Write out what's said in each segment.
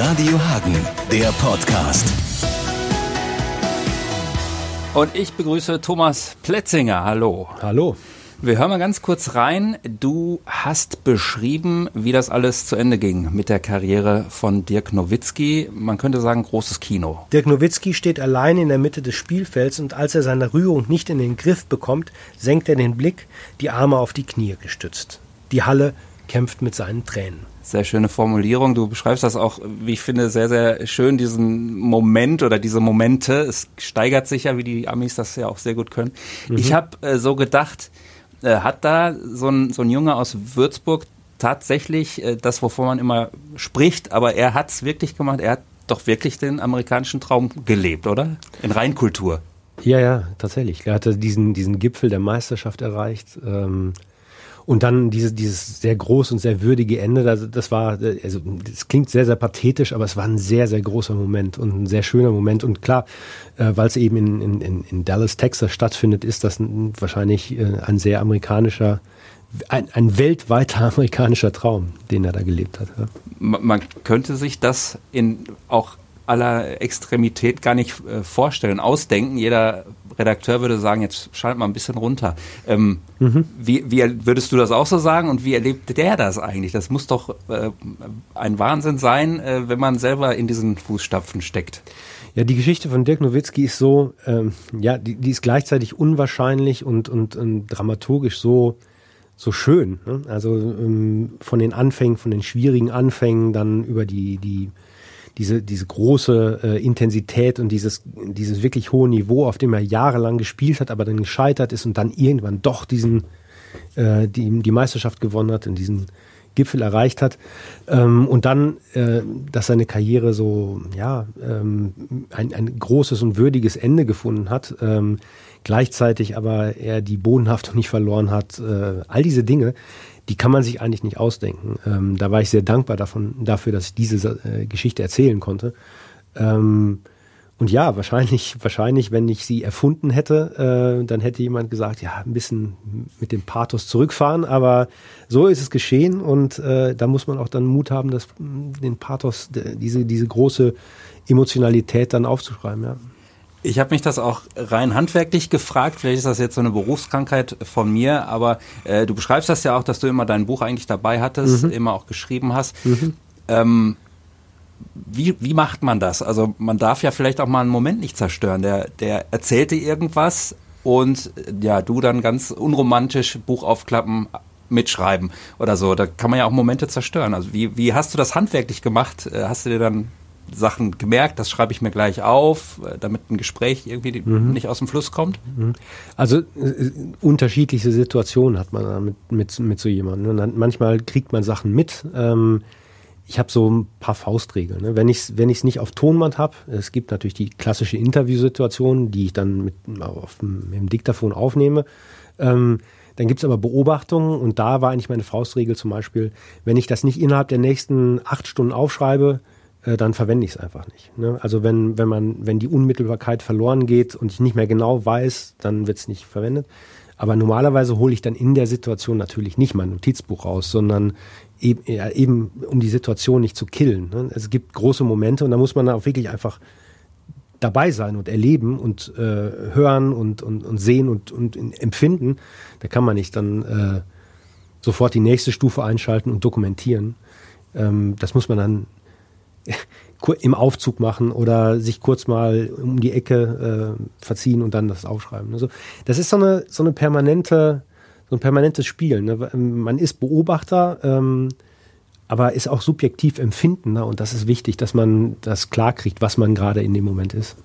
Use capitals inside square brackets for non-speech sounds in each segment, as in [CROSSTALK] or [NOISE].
Radio Hagen, der Podcast. Und ich begrüße Thomas Plätzinger. Hallo. Hallo. Wir hören mal ganz kurz rein. Du hast beschrieben, wie das alles zu Ende ging mit der Karriere von Dirk Nowitzki. Man könnte sagen, großes Kino. Dirk Nowitzki steht allein in der Mitte des Spielfelds und als er seine Rührung nicht in den Griff bekommt, senkt er den Blick, die Arme auf die Knie gestützt. Die Halle kämpft mit seinen Tränen. Sehr schöne Formulierung. Du beschreibst das auch, wie ich finde, sehr, sehr schön, diesen Moment oder diese Momente. Es steigert sich ja, wie die Amis das ja auch sehr gut können. Mhm. Ich habe äh, so gedacht, äh, hat da so ein, so ein Junge aus Würzburg tatsächlich äh, das, wovon man immer spricht, aber er hat es wirklich gemacht. Er hat doch wirklich den amerikanischen Traum gelebt, oder? In Reinkultur. Ja, ja, tatsächlich. Er hatte diesen, diesen Gipfel der Meisterschaft erreicht. Ähm, und dann diese, dieses sehr groß und sehr würdige Ende, das, das war, also das klingt sehr, sehr pathetisch, aber es war ein sehr, sehr großer Moment und ein sehr schöner Moment. Und klar, äh, weil es eben in, in, in Dallas, Texas stattfindet, ist das ein, wahrscheinlich äh, ein sehr amerikanischer, ein, ein weltweiter [LAUGHS] amerikanischer Traum, den er da gelebt hat. Ja. Man könnte sich das in auch aller Extremität gar nicht äh, vorstellen, ausdenken. Jeder Redakteur würde sagen, jetzt schalt mal ein bisschen runter. Ähm, mhm. wie, wie, würdest du das auch so sagen und wie erlebt der das eigentlich? Das muss doch äh, ein Wahnsinn sein, äh, wenn man selber in diesen Fußstapfen steckt. Ja, die Geschichte von Dirk Nowitzki ist so, ähm, ja, die, die, ist gleichzeitig unwahrscheinlich und, und, und dramaturgisch so, so schön. Ne? Also ähm, von den Anfängen, von den schwierigen Anfängen, dann über die, die diese, diese große äh, Intensität und dieses, dieses wirklich hohe Niveau, auf dem er jahrelang gespielt hat, aber dann gescheitert ist und dann irgendwann doch diesen, äh, die, die Meisterschaft gewonnen hat und diesen Gipfel erreicht hat. Ähm, und dann, äh, dass seine Karriere so, ja, ähm, ein, ein großes und würdiges Ende gefunden hat. Ähm, gleichzeitig aber er die Bodenhaftung nicht verloren hat. Äh, all diese Dinge, die kann man sich eigentlich nicht ausdenken. Ähm, da war ich sehr dankbar davon, dafür, dass ich diese äh, Geschichte erzählen konnte. Ähm, und ja, wahrscheinlich, [LAUGHS] wahrscheinlich, wenn ich sie erfunden hätte, äh, dann hätte jemand gesagt, ja, ein bisschen mit dem Pathos zurückfahren, aber so ist es geschehen und äh, da muss man auch dann Mut haben, das, den Pathos, diese, diese große Emotionalität dann aufzuschreiben, ja. Ich habe mich das auch rein handwerklich gefragt. Vielleicht ist das jetzt so eine Berufskrankheit von mir, aber äh, du beschreibst das ja auch, dass du immer dein Buch eigentlich dabei hattest, mhm. immer auch geschrieben hast. Mhm. Ähm, wie, wie macht man das? Also man darf ja vielleicht auch mal einen Moment nicht zerstören. Der, der erzählte irgendwas und ja, du dann ganz unromantisch Buch aufklappen, mitschreiben oder so. Da kann man ja auch Momente zerstören. Also wie, wie hast du das handwerklich gemacht? Äh, hast du dir dann Sachen gemerkt, das schreibe ich mir gleich auf, äh, damit ein Gespräch irgendwie mhm. nicht aus dem Fluss kommt? Mhm. Also äh, unterschiedliche Situationen hat man mit, mit, mit so jemandem. Ne? manchmal kriegt man Sachen mit. Ähm, ich habe so ein paar Faustregeln. Ne? Wenn ich es wenn nicht auf Tonband habe, es gibt natürlich die klassische Interviewsituation, die ich dann mit, auf dem, mit dem Diktaphon aufnehme. Ähm, dann gibt es aber Beobachtungen und da war eigentlich meine Faustregel zum Beispiel, wenn ich das nicht innerhalb der nächsten acht Stunden aufschreibe, äh, dann verwende ich es einfach nicht. Ne? Also wenn, wenn man, wenn die Unmittelbarkeit verloren geht und ich nicht mehr genau weiß, dann wird es nicht verwendet. Aber normalerweise hole ich dann in der Situation natürlich nicht mein Notizbuch raus, sondern eben, ja, eben um die Situation nicht zu killen. Ne? Es gibt große Momente und da muss man auch wirklich einfach dabei sein und erleben und äh, hören und, und, und sehen und, und empfinden. Da kann man nicht dann äh, sofort die nächste Stufe einschalten und dokumentieren. Ähm, das muss man dann im Aufzug machen oder sich kurz mal um die Ecke äh, verziehen und dann das aufschreiben. Also das ist so eine so eine permanente so ein permanentes Spiel. Ne? Man ist Beobachter, ähm, aber ist auch subjektiv empfindender und das ist wichtig, dass man das klar kriegt, was man gerade in dem Moment ist.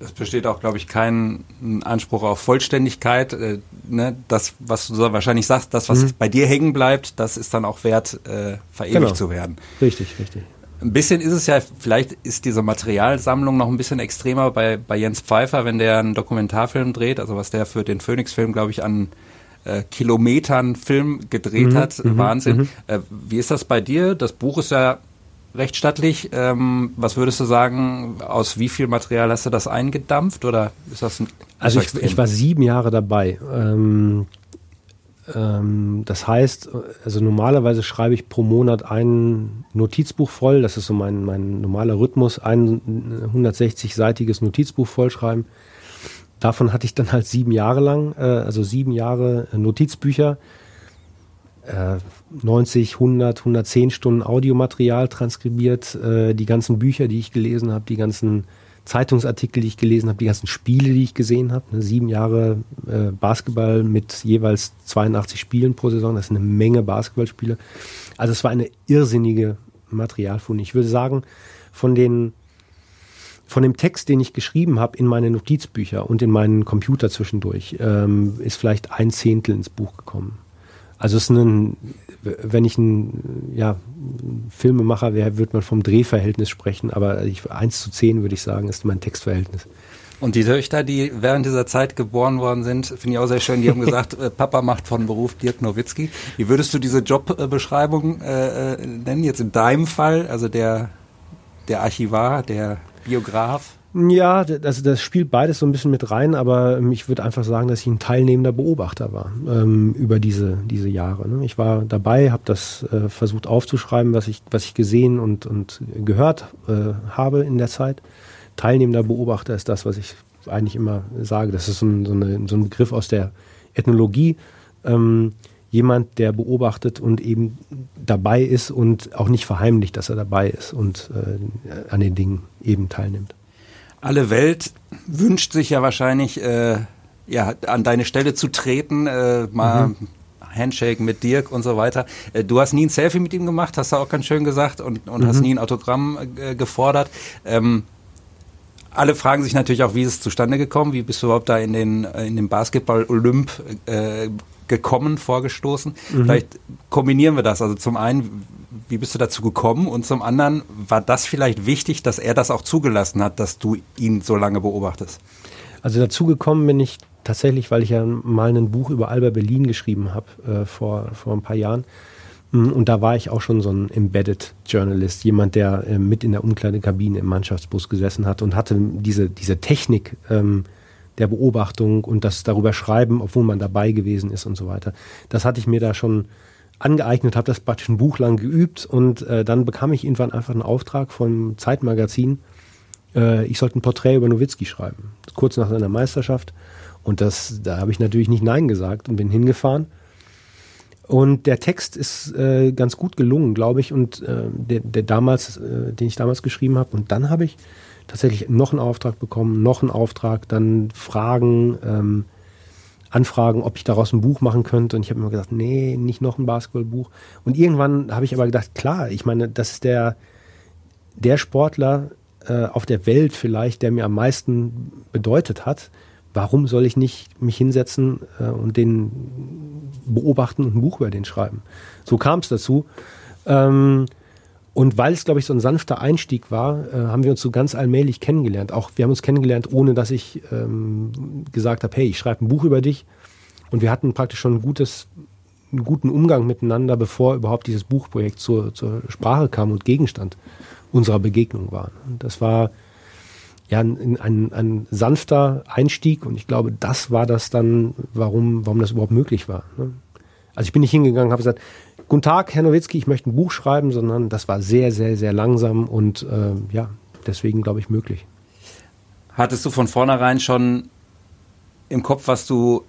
Es besteht auch, glaube ich, kein Anspruch auf Vollständigkeit. Äh, ne? Das, was du so wahrscheinlich sagst, das, was mhm. bei dir hängen bleibt, das ist dann auch wert, äh, verewigt genau. zu werden. Richtig, richtig. Ein bisschen ist es ja, vielleicht ist diese Materialsammlung noch ein bisschen extremer bei, bei Jens Pfeiffer, wenn der einen Dokumentarfilm dreht, also was der für den Phoenix-Film, glaube ich, an äh, Kilometern Film gedreht mhm, hat. Mhm, Wahnsinn. Mhm. Äh, wie ist das bei dir? Das Buch ist ja recht stattlich. Ähm, was würdest du sagen, aus wie viel Material hast du das eingedampft oder ist das ein Also ich, ich, war sieben Jahre dabei. Ähm, Ähm, das heißt, also normalerweise schreibe ich pro Monat ein Notizbuch voll. Das ist so mein, mein normaler Rhythmus, ein 160-seitiges Notizbuch vollschreiben. Davon hatte ich dann halt sieben Jahre lang, äh, also sieben Jahre Notizbücher, äh, 90, 100, 110 Stunden Audiomaterial transkribiert, äh, die ganzen Bücher, die ich gelesen habe, die ganzen Zeitungsartikel, die ich gelesen habe, die ganzen Spiele, die ich gesehen habe. Ne, sieben Jahre äh, Basketball mit jeweils 82 Spielen pro Saison, das ist eine Menge Basketballspiele. Also es war eine irrsinnige Materialfund. Ich würde sagen, von den von dem Text, den ich geschrieben habe in meine Notizbücher und in meinen Computer zwischendurch, ähm, ist vielleicht ein Zehntel ins Buch gekommen. Also es ist ein, wenn ich ein ja, Filmemacher wäre, würde man vom Drehverhältnis sprechen, aber ich, 1 zu 10 würde ich sagen, ist mein Textverhältnis. Und die Töchter, die während dieser Zeit geboren worden sind, finde ich auch sehr schön, die haben [LAUGHS] gesagt, äh, Papa macht von Beruf Dirk Nowitzki. Wie würdest du diese Jobbeschreibung äh, äh, nennen, jetzt in deinem Fall, also der, der Archivar, der Biograf? Ja, das, das spielt beides so ein bisschen mit rein, aber ich würde einfach sagen, dass ich ein teilnehmender Beobachter war ähm, über diese, diese Jahre. Ne? Ich war dabei, habe das äh, versucht aufzuschreiben, was ich, was ich gesehen und, und gehört äh, habe in der Zeit. Teilnehmender Beobachter ist das, was ich eigentlich immer sage. Das ist so ein, so eine, so ein Begriff aus der Ethnologie. Ähm, jemand, der beobachtet und eben dabei ist und auch nicht verheimlicht, dass er dabei ist und äh, an den Dingen eben teilnimmt alle Welt wünscht sich ja wahrscheinlich, äh, ja, an deine Stelle zu treten, äh, mal mhm. Handshake mit Dirk und so weiter. Äh, du hast nie ein Selfie mit ihm gemacht, hast du auch ganz schön gesagt, und, und mhm. hast nie ein Autogramm äh, gefordert. Ähm, alle fragen sich natürlich auch, wie ist es zustande gekommen? Wie bist du überhaupt da in den, in den Basketball-Olymp äh, gekommen, vorgestoßen? Mhm. Vielleicht kombinieren wir das. Also zum einen, wie bist du dazu gekommen? Und zum anderen, war das vielleicht wichtig, dass er das auch zugelassen hat, dass du ihn so lange beobachtest? Also dazu gekommen bin ich tatsächlich, weil ich ja mal ein Buch über Alba Berlin geschrieben habe äh, vor, vor ein paar Jahren. Mm, und da war ich auch schon so ein Embedded Journalist, jemand, der äh, mit in der Umkleidekabine im Mannschaftsbus gesessen hat und hatte diese, diese Technik ähm, der Beobachtung und das darüber schreiben, obwohl man dabei gewesen ist und so weiter. Das hatte ich mir da schon angeeignet, habe das praktisch ein Buch lang geübt und äh, dann bekam ich irgendwann einfach einen Auftrag vom Zeitmagazin, äh, ich sollte ein Porträt über Nowitzki schreiben, kurz nach seiner Meisterschaft. Und das, da habe ich natürlich nicht Nein gesagt und bin hingefahren. Und der Text ist äh, ganz gut gelungen, glaube ich, und äh, der, der damals, äh, den ich damals geschrieben habe. Und dann habe ich tatsächlich noch einen Auftrag bekommen, noch einen Auftrag, dann Fragen, ähm, Anfragen, ob ich daraus ein Buch machen könnte. Und ich habe immer gesagt, nee, nicht noch ein Basketballbuch. Und irgendwann habe ich aber gedacht, klar, ich meine, das ist der, der Sportler äh, auf der Welt vielleicht, der mir am meisten bedeutet hat. Warum soll ich nicht mich hinsetzen äh, und den beobachten und ein Buch über den schreiben? So kam es dazu. Ähm, und weil es, glaube ich, so ein sanfter Einstieg war, äh, haben wir uns so ganz allmählich kennengelernt. Auch wir haben uns kennengelernt, ohne dass ich ähm, gesagt habe, hey, ich schreibe ein Buch über dich. Und wir hatten praktisch schon ein gutes, einen guten Umgang miteinander, bevor überhaupt dieses Buchprojekt zur, zur Sprache kam und Gegenstand unserer Begegnung war. Und das war ja ein, ein, ein, sanfter Einstieg und ich glaube, das war das dann, warum, warum das überhaupt möglich war. Ne? Also ich bin nicht hingegangen, habe gesagt, Guten Tag, Herr Nowitzki, ich möchte ein Buch schreiben, sondern das war sehr, sehr, sehr langsam und äh, ja, deswegen glaube ich möglich. Hattest du von vornherein schon im Kopf, was du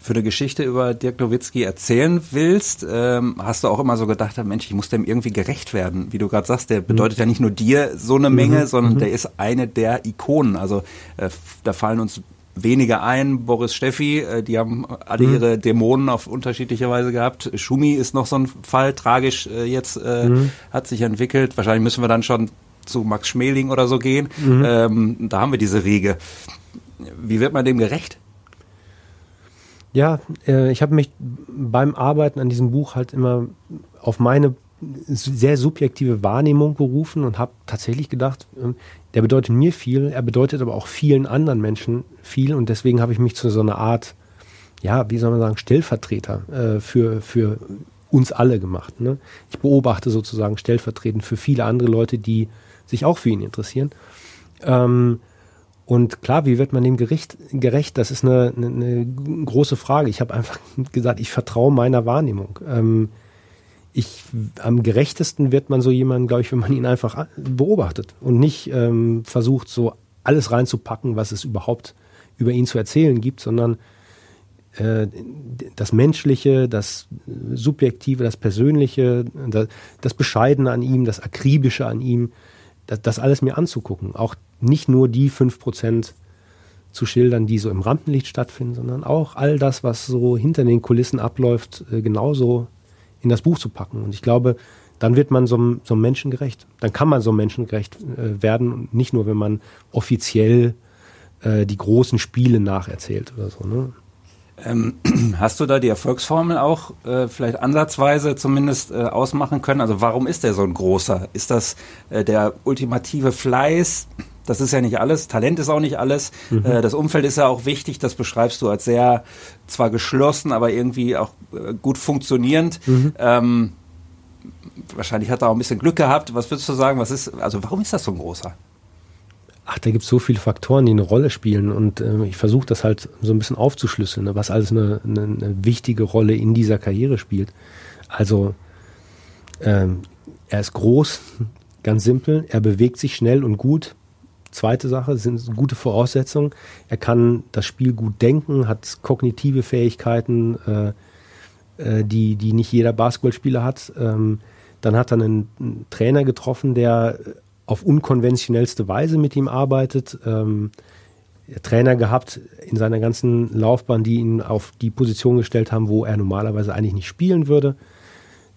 für eine Geschichte über Dirk Nowitzki erzählen willst? Ähm, hast du auch immer so gedacht, Mensch, ich muss dem irgendwie gerecht werden? Wie du gerade sagst, der bedeutet mhm. ja nicht nur dir so eine Menge, mhm. sondern mhm. der ist eine der Ikonen. Also äh, da fallen uns weniger ein. Boris Steffi, äh, die haben alle mhm. ihre Dämonen auf unterschiedliche Weise gehabt. Schumi ist noch so ein Fall, tragisch äh, jetzt äh, mhm. hat sich entwickelt. Wahrscheinlich müssen wir dann schon zu Max Schmeling oder so gehen. Mhm. Ähm, da haben wir diese Riege. Wie wird man dem gerecht? Ja, äh, ich habe mich beim Arbeiten an diesem Buch halt immer auf meine sehr subjektive Wahrnehmung berufen und habe tatsächlich gedacht, ähm, der bedeutet mir viel, er bedeutet aber auch vielen anderen Menschen viel und deswegen habe ich mich zu so einer Art, ja, wie soll man sagen, Stellvertreter äh, für, für uns alle gemacht. Ne? Ich beobachte sozusagen stellvertretend für viele andere Leute, die sich auch für ihn interessieren. Ähm, Und klar, wie wird man dem Gericht gerecht? Das ist eine, eine, eine große Frage. Ich habe einfach [LAUGHS] gesagt, ich vertraue meiner Wahrnehmung. Ähm, ich, am gerechtesten wird man so jemanden, glaube ich, wenn man ihn einfach beobachtet und nicht ähm, versucht, so alles reinzupacken, was es überhaupt über ihn zu erzählen gibt, sondern äh, das Menschliche, das Subjektive, das Persönliche, das, Bescheidene an ihm, das Akribische an ihm, das, alles mir anzugucken. Auch nicht nur die 5% zu schildern, die so im Rampenlicht stattfinden, sondern auch all das, was so hinter den Kulissen abläuft, äh, genauso in das Buch zu packen. Und ich glaube, dann wird man so, so Menschen gerecht. Dann kann man so menschengerecht äh, werden, nicht nur, wenn man offiziell äh, die großen Spiele nacherzählt oder so. Ne? Ähm, [CLEARS THROAT] hast du da die Erfolgsformel auch äh, vielleicht ansatzweise zumindest äh, ausmachen können? Also warum ist der so ein großer? Ist das äh, der ultimative Fleiß? Das ist ja nicht alles. Talent ist auch nicht alles. Mhm. Äh, das Umfeld ist ja auch wichtig. Das beschreibst du als sehr zwar geschlossen, aber irgendwie auch äh, gut funktionierend. Mhm. Ähm, wahrscheinlich hat er auch ein bisschen Glück gehabt. Was würdest du sagen? Was ist, also warum ist das so ein großer? Ach, da gibt es so viele Faktoren, die eine Rolle spielen und äh, ich versuche das halt so ein bisschen aufzuschlüsseln, ne, was alles eine, eine, eine, wichtige Rolle in dieser Karriere spielt. Also ähm, er ist groß, ganz simpel, er bewegt sich schnell und gut. Zweite Sache sind gute Voraussetzungen. Er kann das Spiel gut denken, hat kognitive Fähigkeiten, äh, äh, die, die nicht jeder Basketballspieler hat. Ähm, dann hat er einen, einen Trainer getroffen, der auf unkonventionellste Weise mit ihm arbeitet. Ähm, Trainer gehabt in seiner ganzen Laufbahn, die ihn auf die Position gestellt haben, wo er normalerweise eigentlich nicht spielen würde.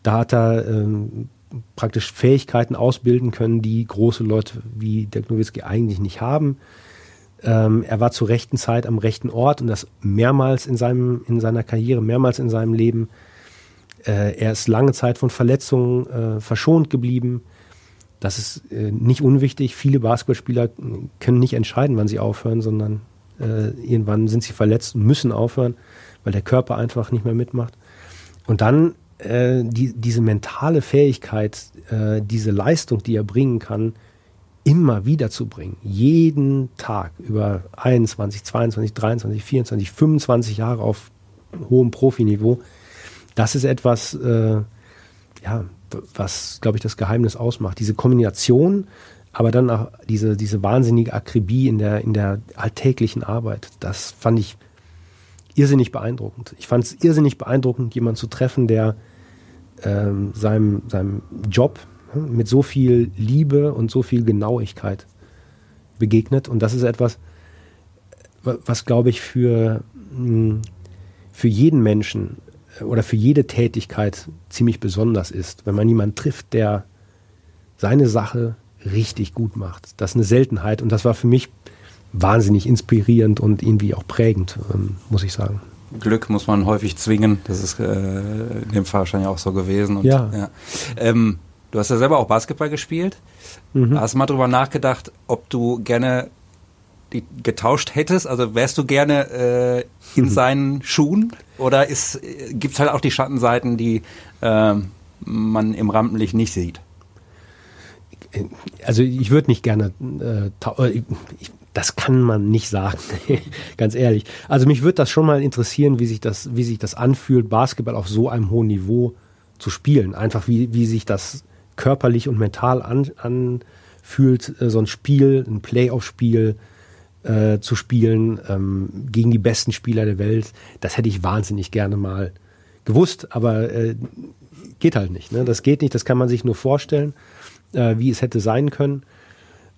Da hat er ähm, praktisch Fähigkeiten ausbilden können, die große Leute wie Dirk Nowitzki eigentlich nicht haben. Ähm, er war zur rechten Zeit am rechten Ort und das mehrmals in, seinem, in seiner Karriere, mehrmals in seinem Leben. Äh, er ist lange Zeit von Verletzungen äh, verschont geblieben. Das ist äh, nicht unwichtig. Viele Basketballspieler können nicht entscheiden, wann sie aufhören, sondern äh, irgendwann sind sie verletzt und müssen aufhören, weil der Körper einfach nicht mehr mitmacht. Und dann äh, die, diese mentale Fähigkeit, äh, diese Leistung, die er bringen kann, immer wieder zu bringen. Jeden Tag über 21, 22, 23, 24, 25 Jahre auf hohem Profiniveau. Das ist etwas, äh, ja, was, glaube ich, das Geheimnis ausmacht. Diese Kombination, aber dann auch diese, diese wahnsinnige Akribie in der, in der alltäglichen Arbeit, das fand ich irrsinnig beeindruckend. Ich fand es irrsinnig beeindruckend, jemanden zu treffen, der ähm, seinem, seinem Job hm, mit so viel Liebe und so viel Genauigkeit begegnet. Und das ist etwas, was, glaube ich, für, hm, für jeden Menschen oder für jede Tätigkeit ziemlich besonders ist, wenn man jemanden trifft, der seine Sache richtig gut macht. Das ist eine Seltenheit und das war für mich wahnsinnig inspirierend und irgendwie auch prägend, ähm, muss ich sagen. Glück muss man häufig zwingen. Das ist äh, in dem Fall wahrscheinlich auch so gewesen. Und, ja. ja. Ähm, du hast ja selber auch Basketball gespielt. Mhm. Hast du mal drüber nachgedacht, ob du gerne getauscht hättest? Also wärst du gerne äh, in seinen Schuhen? Oder gibt es halt auch die Schattenseiten, die äh, man im Rampenlicht nicht sieht? Also ich würde nicht gerne, äh, äh ich, das kann man nicht sagen, [LAUGHS] ganz ehrlich. Also mich würde das schon mal interessieren, wie sich das, wie sich das anfühlt, Basketball auf so einem hohen Niveau zu spielen. Einfach wie, wie sich das körperlich und mental an, anfühlt, äh, so ein Spiel, ein Playoff-Spiel, äh, zu spielen ähm, gegen die besten Spieler der Welt. Das hätte ich wahnsinnig gerne mal gewusst, aber äh, geht halt nicht. Ne? Das geht nicht, das kann man sich nur vorstellen, äh, wie es hätte sein können.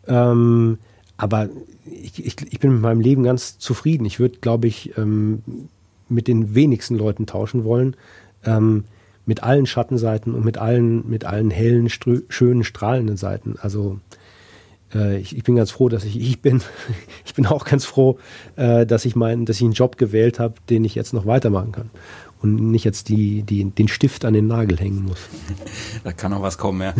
Ähm, aber ich, ich, ich, bin mit meinem Leben ganz zufrieden. Ich würde, glaube ich, ähm, mit den wenigsten Leuten tauschen wollen. Ähm, mit allen Schattenseiten und mit allen, mit allen hellen, schönen, strahlenden Seiten. Also äh, ich, ich, bin ganz froh, dass ich ich bin. [LAUGHS] Ich bin auch ganz froh, äh, dass ich meinen, dass ich einen Job gewählt habe, den ich jetzt noch weitermachen kann und nicht jetzt die, die, den Stift an den Nagel hängen muss. [LAUGHS] Da kann noch was kommen, ja.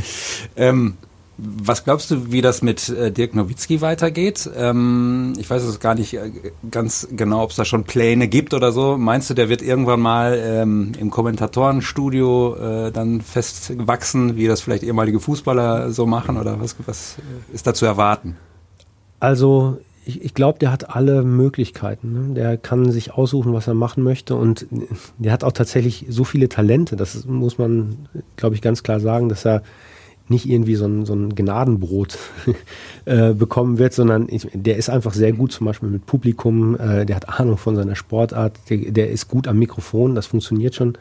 ähm, was glaubst du, wie das mit äh, Dirk Nowitzki weitergeht? Ähm, ich weiß es gar nicht äh, ganz genau, ob es da schon Pläne gibt oder so. Meinst du, der wird irgendwann mal ähm, im Kommentatorenstudio äh, dann festwachsen, wie das vielleicht ehemalige Fußballer so machen? Oder was, was ist da zu erwarten? Also ich, ich glaube, der hat alle Möglichkeiten. Ne? Der kann sich aussuchen, was er machen möchte und der hat auch tatsächlich so viele Talente. Das muss man, glaube ich, ganz klar sagen, dass er nicht irgendwie so ein, so ein Gnadenbrot [LAUGHS] äh, bekommen wird, sondern ich, der ist einfach sehr gut, zum Beispiel mit Publikum, äh, der hat Ahnung von seiner Sportart, der, der ist gut am Mikrofon, das funktioniert schon.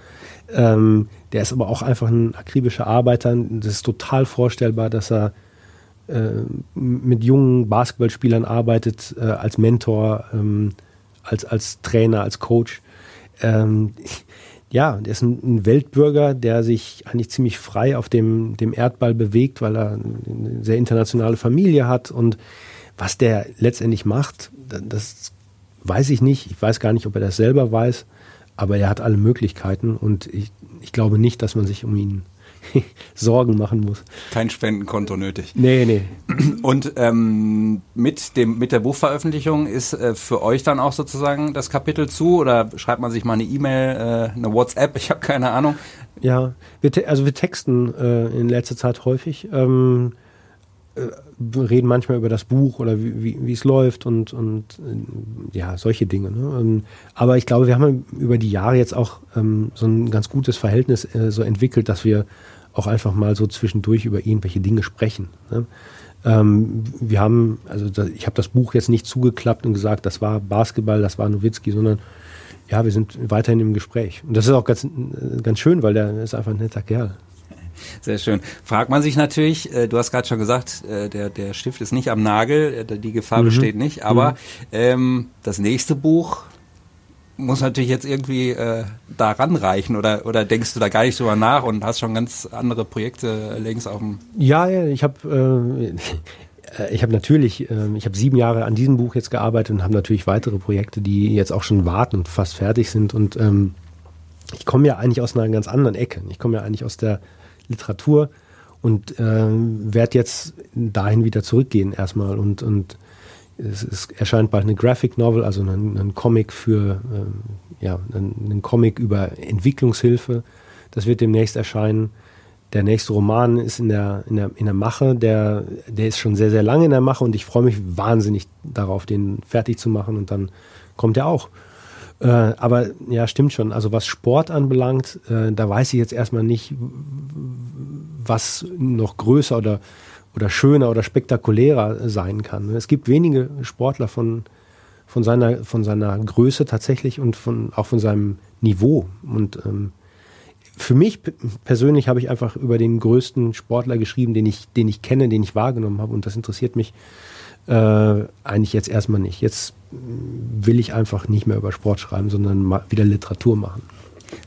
Ähm, der ist aber auch einfach ein akribischer Arbeiter. Das ist total vorstellbar, dass er äh, mit jungen Basketballspielern arbeitet, äh, als Mentor, ähm, als, als Trainer, als Coach. Ähm, ja, der ist ein, Weltbürger, der sich eigentlich ziemlich frei auf dem, dem Erdball bewegt, weil er eine sehr internationale Familie hat. Und was der letztendlich macht, das weiß ich nicht. Ich weiß gar nicht, ob er das selber weiß, aber er hat alle Möglichkeiten und ich, ich glaube nicht, dass man sich um ihn [LAUGHS] Sorgen machen muss. Kein Spendenkonto nötig. Nee, nee. Und ähm, mit, dem, mit der Buchveröffentlichung ist äh, für euch dann auch sozusagen das Kapitel zu oder schreibt man sich mal eine E-Mail, äh, eine WhatsApp, ich habe keine Ahnung. Ja, wir also wir texten äh, in letzter Zeit häufig. Ähm, äh, reden manchmal über das Buch oder wie, wie, es läuft und, und äh, ja, solche Dinge. Ne? Ähm, aber ich glaube, wir haben über die Jahre jetzt auch ähm, so ein ganz gutes Verhältnis äh, so entwickelt, dass wir auch einfach mal so zwischendurch über irgendwelche Dinge sprechen. Ne? Ähm, wir haben, also da, ich habe das Buch jetzt nicht zugeklappt und gesagt, das war Basketball, das war Nowitzki, sondern ja, wir sind weiterhin im Gespräch. Und das ist auch ganz, ganz schön, weil der ist einfach ein netter Kerl. Sehr schön. Fragt man sich natürlich, äh, du hast gerade schon gesagt, äh, der, der Stift ist nicht am Nagel, äh, die Gefahr mhm. besteht nicht, aber mhm. ähm, das nächste Buch muss natürlich jetzt irgendwie äh, da ranreichen oder, oder denkst du da gar nicht drüber nach und hast schon ganz andere Projekte längst auf dem... Ja, ja, ich habe... [LAUGHS] Äh, ich habe natürlich, äh, ich habe sieben Jahre an diesem Buch jetzt gearbeitet und habe natürlich weitere Projekte, die jetzt auch schon warten und fast fertig sind. Und ähm, ich komme ja eigentlich aus einer ganz anderen Ecke. Ich komme ja eigentlich aus der Literatur und äh, werde jetzt dahin wieder zurückgehen erstmal und, und es, es, erscheint bald eine Graphic Novel, also ein, ein Comic für, äh, ja, ein, Comic über Entwicklungshilfe. Das wird demnächst erscheinen. Der nächste Roman ist in der, in der, in der Mache, der, der ist schon sehr, sehr lange in der Mache und ich freue mich wahnsinnig darauf, den fertig zu machen und dann kommt er auch. Äh, aber ja, stimmt schon. Also was Sport anbelangt, äh, da weiß ich jetzt erstmal nicht, was noch größer oder, oder schöner oder spektakulärer sein kann. Es gibt wenige Sportler von, von, seiner, von seiner Größe tatsächlich und von, auch von seinem Niveau. Und ähm, für mich persönlich habe ich einfach über den größten Sportler geschrieben, den ich, den ich kenne, den ich wahrgenommen habe. Und das interessiert mich äh, eigentlich jetzt erstmal nicht. Jetzt will ich einfach nicht mehr über Sport schreiben, sondern wieder Literatur machen.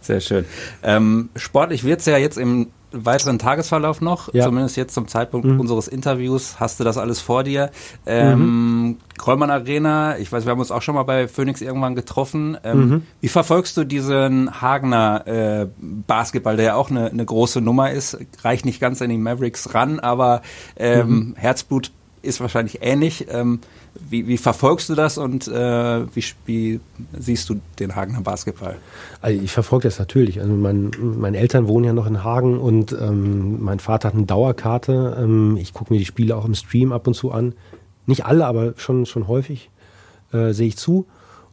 Sehr schön. Ähm, sportlich wird es ja jetzt im weiteren Tagesverlauf noch, ja. zumindest jetzt zum Zeitpunkt mhm. unseres Interviews, hast du das alles vor dir. Ähm, mhm. Krollmann Arena, ich weiß, wir haben uns auch schon mal bei Phoenix irgendwann getroffen. Ähm, mhm. Wie verfolgst du diesen Hagener äh, Basketball, der ja auch eine, eine, große Nummer ist, reicht nicht ganz an die Mavericks ran, aber ähm, mhm. Herzblut ist wahrscheinlich ähnlich. Ähm, wie, wie, verfolgst du das und äh, wie, wie, siehst du den Hagener Basketball? Also ich verfolge das natürlich. Also mein, meine Eltern wohnen ja noch in Hagen und ähm, mein Vater hat eine Dauerkarte. Ähm, ich gucke mir die Spiele auch im Stream ab und zu an. Nicht alle, aber schon, schon häufig äh, sehe ich zu.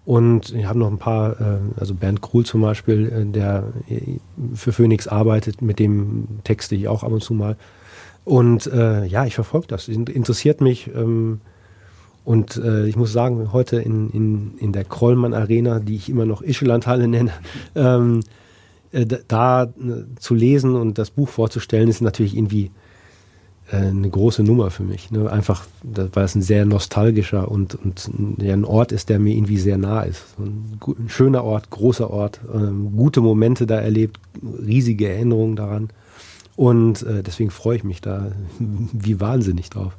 Und ich habe noch ein paar, äh, also Bernd Kruhl zum Beispiel, äh, der für Phoenix arbeitet, mit dem texte ich auch ab und zu mal. Und äh, ja, ich verfolge das, interessiert mich. Ähm, und äh, ich muss sagen, heute in, in, in der Krollmann Arena, die ich immer noch Ischelandhalle nenne, [LAUGHS] ähm, äh, da äh, zu lesen und das Buch vorzustellen, ist natürlich irgendwie äh, eine große Nummer für mich. Ne? Einfach, weil es ein sehr nostalgischer und, und ein Ort ist, der mir irgendwie sehr nah ist. Ein, ein schöner Ort, großer Ort, ähm, gute Momente da erlebt, riesige Erinnerungen daran. Und äh, deswegen freue ich mich da [LAUGHS] wie wahnsinnig drauf.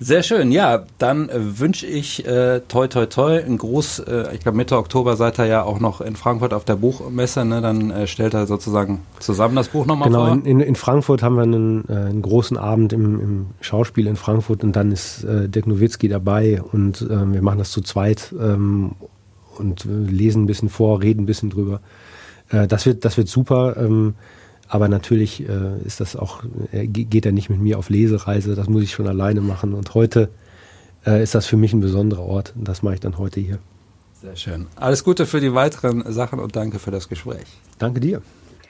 Sehr schön, ja, dann äh, wünsche ich äh, toi toi toi ein Gruß, äh, ich glaube Mitte Oktober seid ihr ja auch noch in Frankfurt auf der Buchmesse, ne? dann äh, stellt er sozusagen zusammen das Buch nochmal genau, vor. Genau, in, in, Frankfurt haben wir einen, äh, einen großen Abend im, im, Schauspiel in Frankfurt und dann ist äh, Dirk Nowitzki dabei und äh, wir machen das zu zweit ähm, und lesen ein bisschen vor, reden ein bisschen drüber. Äh, das, wird, das wird super. Ähm, aber natürlich äh, ist das auch, äh, geht er nicht mit mir auf Lesereise, das muss ich schon alleine machen. Und heute äh, ist das für mich ein besonderer Ort. Und das mache ich dann heute hier. Sehr schön. Alles Gute für die weiteren Sachen und danke für das Gespräch. Danke dir.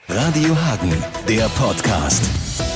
Radio Hagen, der Podcast.